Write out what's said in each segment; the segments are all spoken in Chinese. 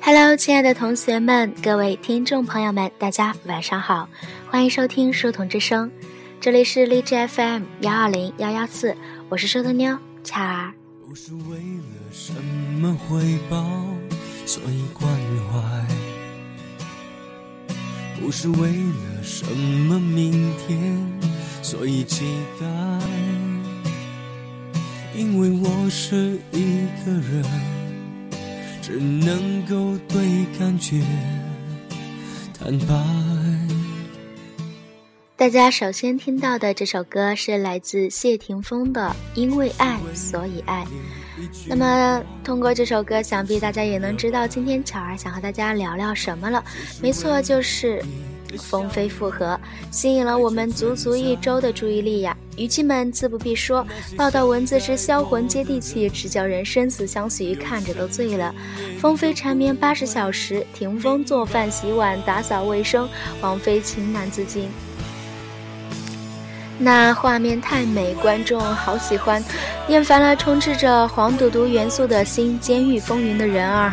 Hello，亲爱的同学们，各位听众朋友们，大家晚上好，欢迎收听书童之声，这里是荔枝 FM 幺二零幺幺四，我是书童妞巧儿。不是为了什么回报，所以关怀；不是为了什么明天，所以期待。因为我是一个人。只能够对感觉坦白。大家首先听到的这首歌是来自谢霆锋的《因为爱所以爱》。那么通过这首歌，想必大家也能知道今天巧儿想和大家聊聊什么了。没错，就是。风飞复合，吸引了我们足足一周的注意力呀！语气们自不必说，报道文字之销魂接地气，直叫人生死相许，看着都醉了。风飞缠绵八十小时，霆锋做饭洗碗打扫卫生，王菲情难自禁。那画面太美，观众好喜欢。厌烦了充斥着黄赌毒元素的新《监狱风云》的人儿。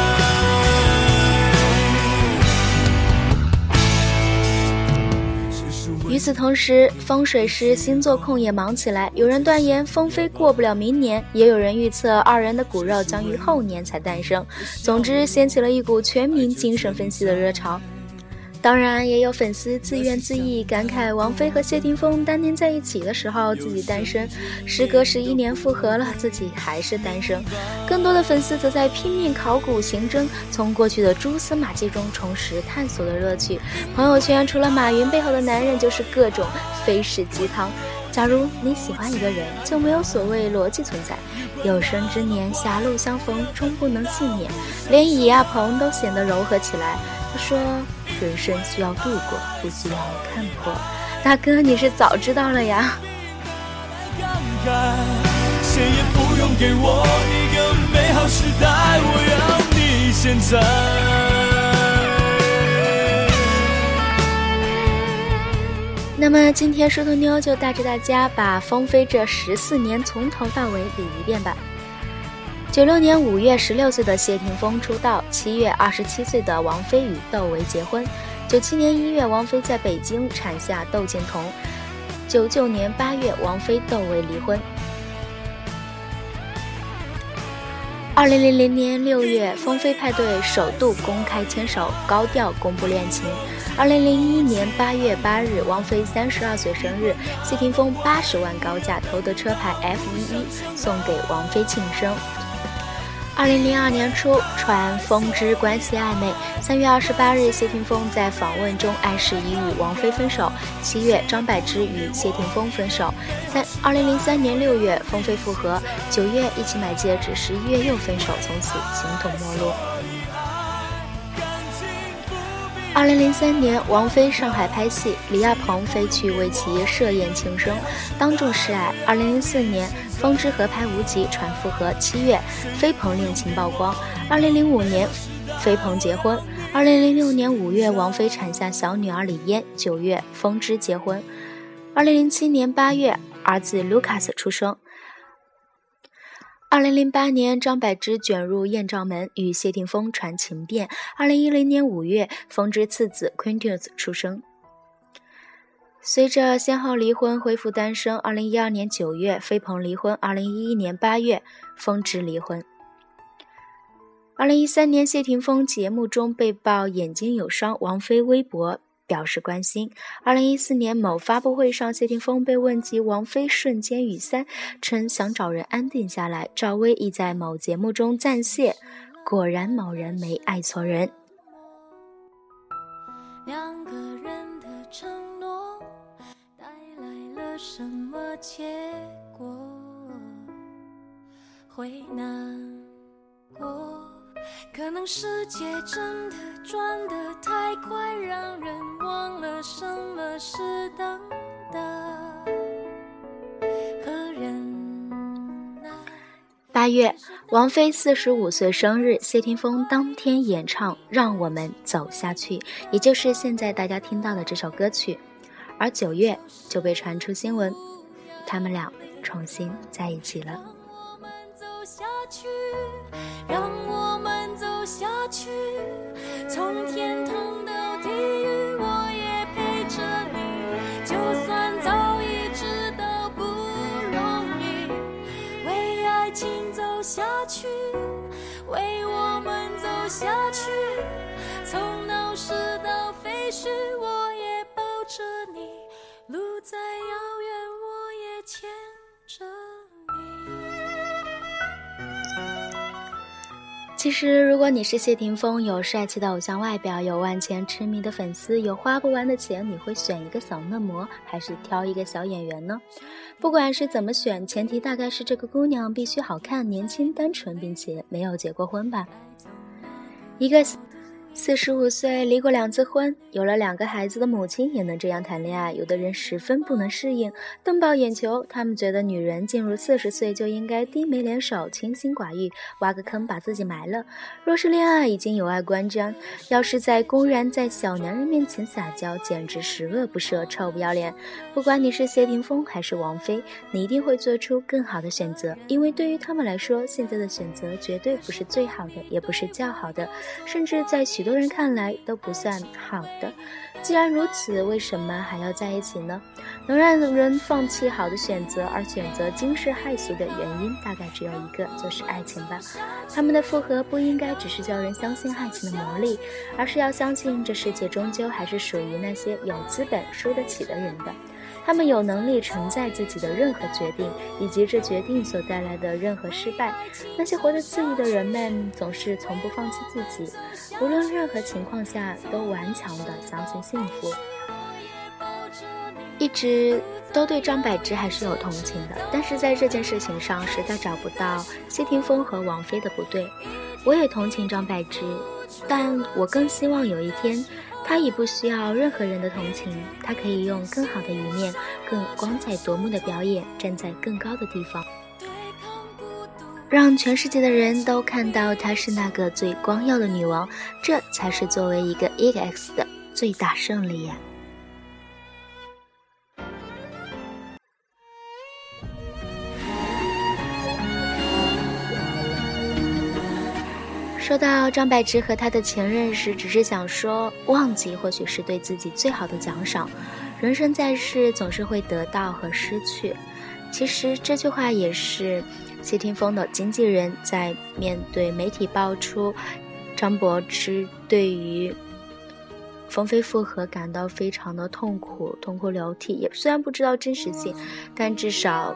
与此同时，风水师、星座控也忙起来。有人断言风飞过不了明年，也有人预测二人的骨肉将于后年才诞生。总之，掀起了一股全民精神分析的热潮。当然，也有粉丝自怨自艾，感慨王菲和谢霆锋当年在一起的时候自己单身，时隔十一年复合了，自己还是单身。更多的粉丝则在拼命考古刑侦，从过去的蛛丝马迹中重拾探索的乐趣。朋友圈除了马云背后的男人，就是各种非式鸡汤。假如你喜欢一个人，就没有所谓逻辑存在。有生之年，狭路相逢终不能幸免。连李亚鹏都显得柔和起来。他说：“人生需要度过，不需要看破。”大哥，你是早知道了呀。那么今天梳头妞就带着大家把风飞这十四年从头到尾理一遍吧。九六年五月，十六岁的谢霆锋出道；七月，二十七岁的王菲与窦唯结婚；九七年一月，王菲在北京产下窦靖童；九九年八月，王菲窦唯离婚；二零零零年六月，风飞派对首度公开牵手，高调公布恋情；二零零一年八月八日，王菲三十二岁生日，谢霆锋八十万高价投得车牌 F 一一，送给王菲庆生。二零零二年初，传风之关系暧昧。三月二十八日，谢霆锋在访问中暗示已与王菲分手。七月，张柏芝与谢霆锋分手。三二零零三年六月，风飞复合。九月，一起买戒指。十一月又分手，从此形同陌路。二零零三年，王菲上海拍戏，李亚鹏飞去为其设宴庆生，当众示爱。二零零四年。风之合拍无极传复合，七月飞鹏恋情曝光。二零零五年，飞鹏结婚。二零零六年五月，王菲产下小女儿李嫣。九月，风之结婚。二零零七年八月，儿子 Lucas 出生。二零零八年，张柏芝卷入艳照门，与谢霆锋传情变。二零一零年五月，风之次子 Quintus 出生。随着先后离婚恢复单身，二零一二年九月飞鹏离婚，二零一一年八月风之离婚。二零一三年谢霆锋节目中被曝眼睛有伤，王菲微博表示关心。二零一四年某发布会上，谢霆锋被问及王菲瞬间语塞，称想找人安定下来。赵薇亦在某节目中赞谢，果然某人没爱错人。什么结果会难过？可能世界真的转得太快，让人忘了什么八月，王菲四十五岁生日，谢霆锋当天演唱《让我们走下去》，也就是现在大家听到的这首歌曲。而九月就被传出新闻，他们俩重新在一起了。让我们走下去，让我们走下去从天其实，如果你是谢霆锋，有帅气的偶像外表，有万千痴迷的粉丝，有花不完的钱，你会选一个小嫩模，还是挑一个小演员呢？不管是怎么选，前提大概是这个姑娘必须好看、年轻、单纯，并且没有结过婚吧。一个。四十五岁，离过两次婚，有了两个孩子的母亲也能这样谈恋爱，有的人十分不能适应，瞪爆眼球。他们觉得女人进入四十岁就应该低眉敛首、清心寡欲，挖个坑把自己埋了。若是恋爱已经有碍观瞻，要是在公然在小男人面前撒娇，简直十恶不赦、臭不要脸。不管你是谢霆锋还是王菲，你一定会做出更好的选择，因为对于他们来说，现在的选择绝对不是最好的，也不是较好的，甚至在。许多人看来都不算好的，既然如此，为什么还要在一起呢？能让人放弃好的选择而选择惊世骇俗的原因，大概只有一个，就是爱情吧。他们的复合不应该只是叫人相信爱情的魔力，而是要相信这世界终究还是属于那些有资本输得起的人的。他们有能力承载自己的任何决定，以及这决定所带来的任何失败。那些活得恣意的人们，总是从不放弃自己，无论任何情况下都顽强地相信幸福。一直都对张柏芝还是有同情的，但是在这件事情上，实在找不到谢霆锋和王菲的不对。我也同情张柏芝，但我更希望有一天。她已不需要任何人的同情，她可以用更好的一面、更光彩夺目的表演，站在更高的地方，让全世界的人都看到她是那个最光耀的女王，这才是作为一个 EX 的最大胜利呀。说到张柏芝和她的前任时，只是想说，忘记或许是对自己最好的奖赏。人生在世，总是会得到和失去。其实这句话也是谢霆锋的经纪人在面对媒体爆出张柏芝对于冯飞复合感到非常的痛苦，痛哭流涕。也虽然不知道真实性，但至少。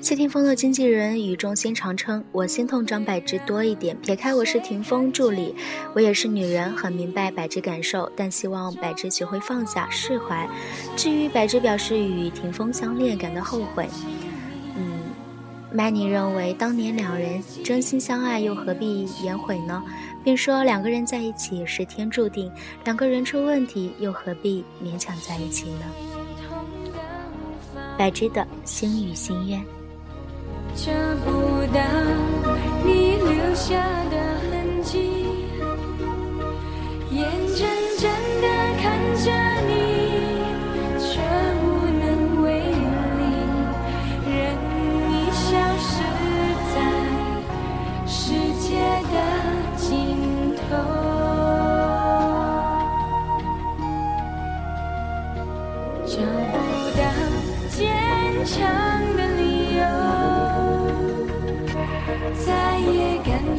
谢霆锋的经纪人语重心长称：“我心痛张柏芝多一点。撇开我是霆锋助理，我也是女人，很明白柏芝感受，但希望柏芝学会放下释怀。至于柏芝表示与霆锋相恋感到后悔，嗯，Many 认为当年两人真心相爱，又何必言悔呢？并说两个人在一起是天注定，两个人出问题又何必勉强在一起呢？”柏芝的心与心愿。找不到你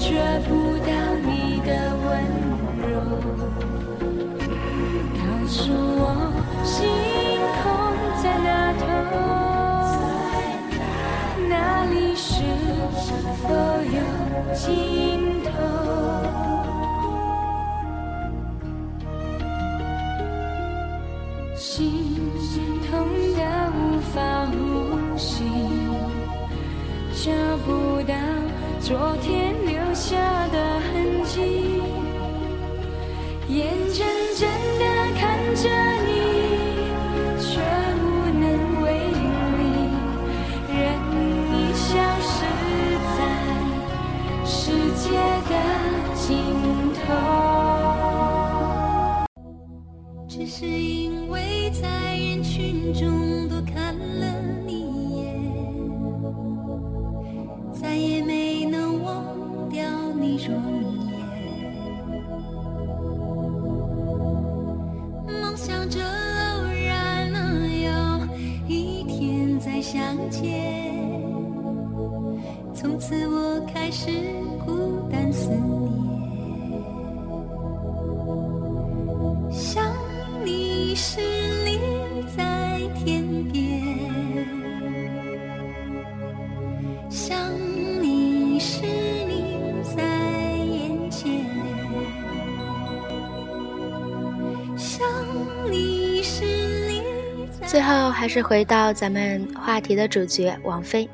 也感觉不到你的温柔，告诉我星空在哪头？哪里是否有尽头？心痛的无法呼吸，找不到。昨天中最后还是回到咱们话题的主角王菲。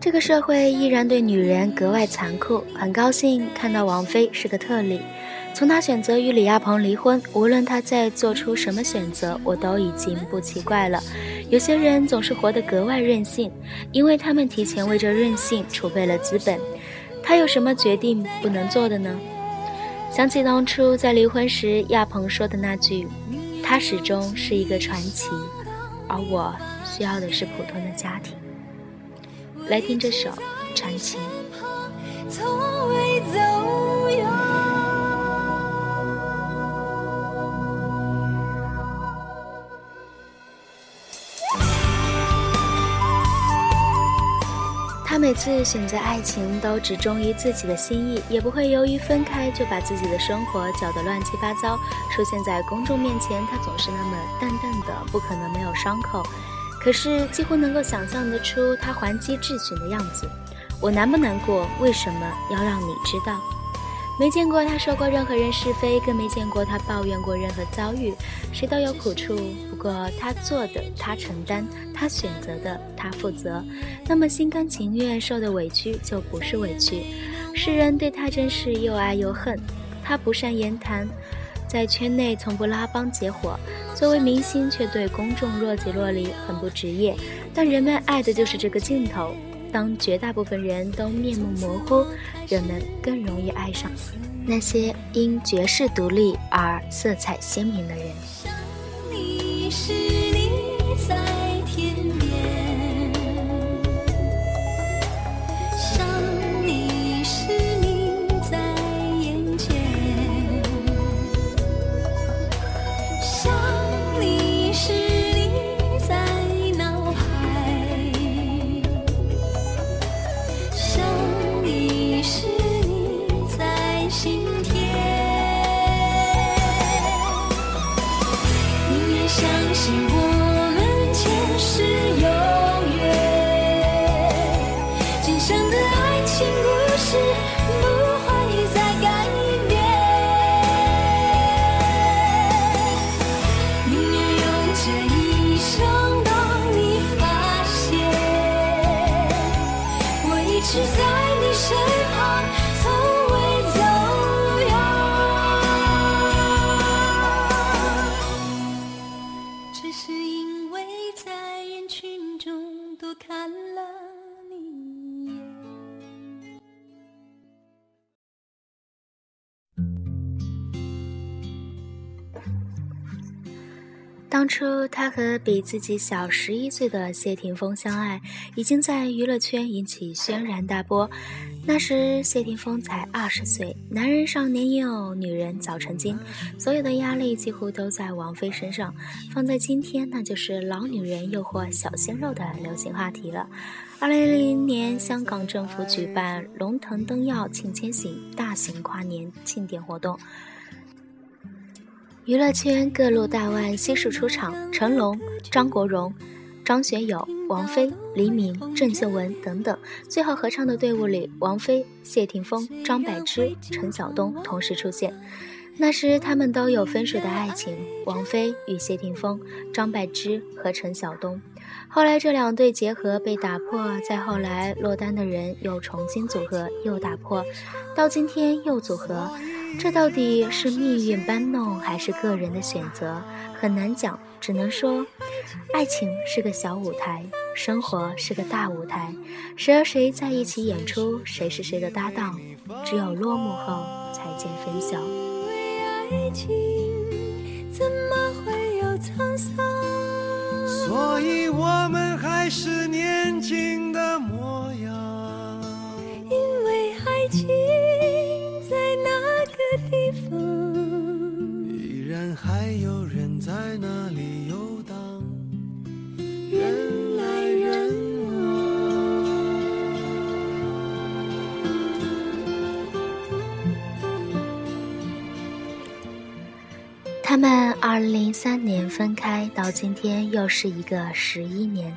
这个社会依然对女人格外残酷，很高兴看到王菲是个特例。从她选择与李亚鹏离婚，无论她再做出什么选择，我都已经不奇怪了。有些人总是活得格外任性，因为他们提前为这任性储备了资本。她有什么决定不能做的呢？想起当初在离婚时，亚鹏说的那句：“他始终是一个传奇，而我需要的是普通的家庭。”来听这首《传奇》。次选择爱情都只忠于自己的心意，也不会由于分开就把自己的生活搅得乱七八糟。出现在公众面前，他总是那么淡淡的，不可能没有伤口。可是几乎能够想象得出他还击质询的样子。我难不难过？为什么要让你知道？没见过他说过任何人是非，更没见过他抱怨过任何遭遇。谁都有苦处，不过他做的他承担，他选择的他负责。那么心甘情愿受的委屈就不是委屈。世人对他真是又爱又恨。他不善言谈，在圈内从不拉帮结伙，作为明星却对公众若即若离，很不职业。但人们爱的就是这个镜头。当绝大部分人都面目模糊，人们更容易爱上那些因绝世独立而色彩鲜明的人。当初他和比自己小十一岁的谢霆锋相爱，已经在娱乐圈引起轩然大波。那时谢霆锋才二十岁，男人少年幼，女人早成精，所有的压力几乎都在王菲身上。放在今天，那就是老女人诱惑小鲜肉的流行话题了。二零零零年，香港政府举办龙腾灯耀庆千禧大型跨年庆典活动。娱乐圈各路大腕悉数出场，成龙、张国荣、张学友、王菲、黎明、郑秀文等等。最后合唱的队伍里，王菲、谢霆锋、张柏芝、陈晓东同时出现。那时他们都有分水的爱情，王菲与谢霆锋，张柏芝和陈晓东。后来这两对结合被打破，再后来落单的人又重新组合，又打破，到今天又组合。这到底是命运搬弄还是个人的选择，很难讲。只能说，爱情是个小舞台，生活是个大舞台。谁和谁在一起演出，谁是谁的搭档，只有落幕后才见分晓。爱情怎么会有沧桑？所以我们还是年。二零零三年分开，到今天又是一个十一年。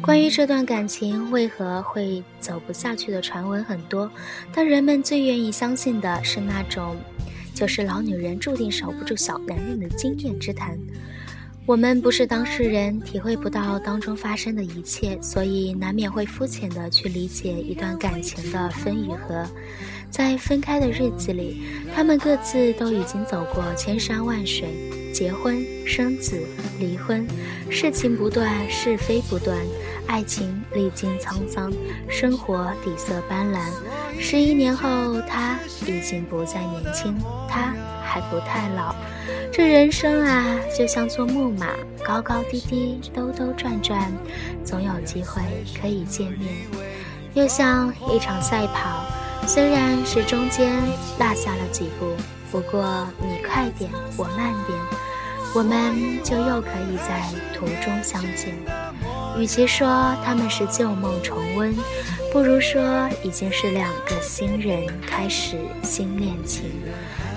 关于这段感情为何会走不下去的传闻很多，但人们最愿意相信的是那种，就是老女人注定守不住小男人的经验之谈。我们不是当事人，体会不到当中发生的一切，所以难免会肤浅的去理解一段感情的分与合。在分开的日子里，他们各自都已经走过千山万水，结婚、生子、离婚，事情不断，是非不断，爱情历经沧桑，生活底色斑斓。十一年后，他已经不再年轻，他还不太老。这人生啊，就像坐木马，高高低低，兜兜转转，总有机会可以见面。又像一场赛跑。虽然是中间落下了几步，不过你快点，我慢点，我们就又可以在途中相见。与其说他们是旧梦重温，不如说已经是两个新人开始新恋情。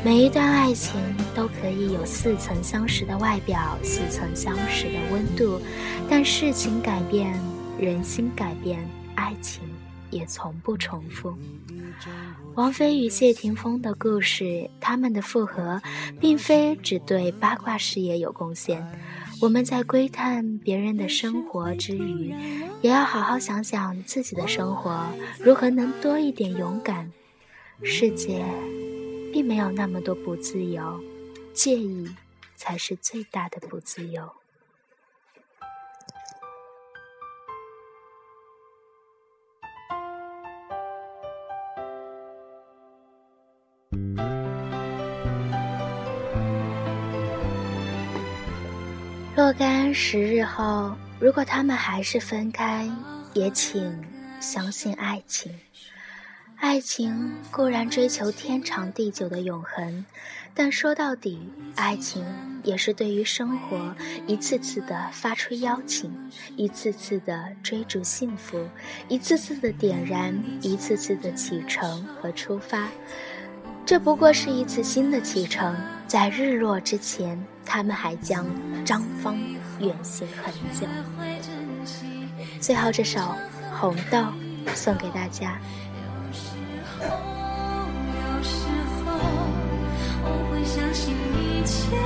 每一段爱情都可以有似曾相识的外表，似曾相识的温度，但事情改变，人心改变，爱情也从不重复。王菲与谢霆锋的故事，他们的复合，并非只对八卦事业有贡献。我们在窥探别人的生活之余，也要好好想想自己的生活，如何能多一点勇敢。世界，并没有那么多不自由，介意，才是最大的不自由。干十日后，如果他们还是分开，也请相信爱情。爱情固然追求天长地久的永恒，但说到底，爱情也是对于生活一次次的发出邀请，一次次的追逐幸福，一次次的点燃，一次次的启程和出发。这不过是一次新的启程，在日落之前。他们还将张芳远行很久。最后这首《红豆》送给大家。有时候，有时候，我会相信一切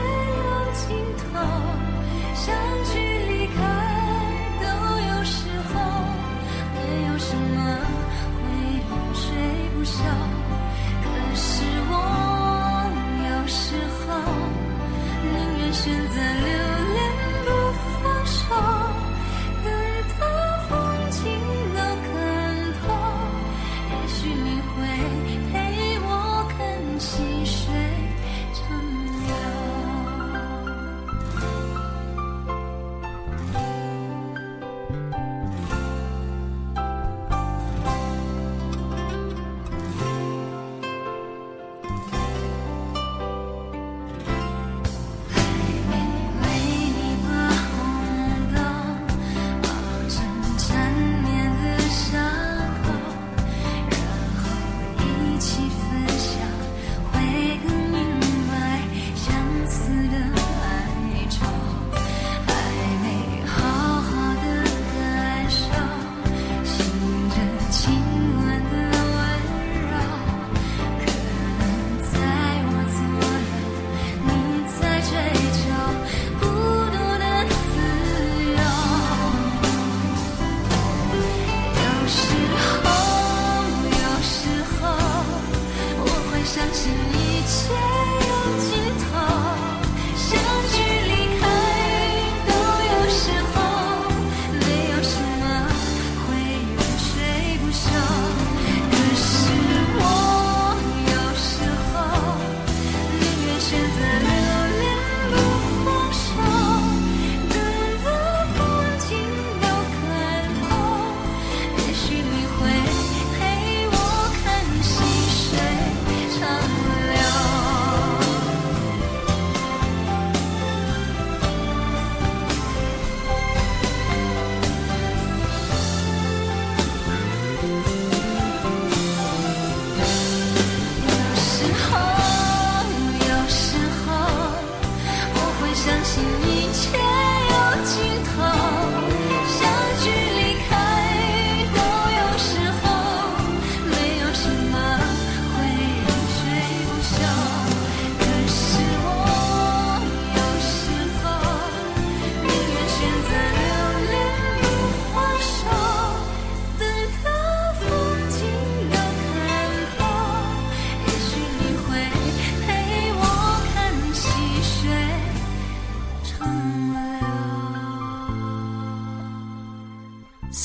哦。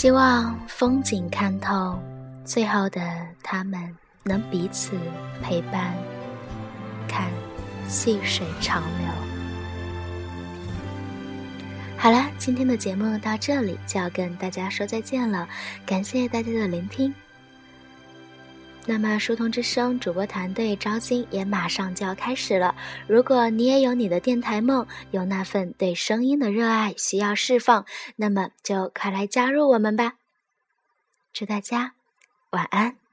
希望风景看透，最后的他们能彼此陪伴，看细水长流。好啦，今天的节目到这里就要跟大家说再见了，感谢大家的聆听。那么，书童之声主播团队招新也马上就要开始了。如果你也有你的电台梦，有那份对声音的热爱需要释放，那么就快来加入我们吧！祝大家晚安。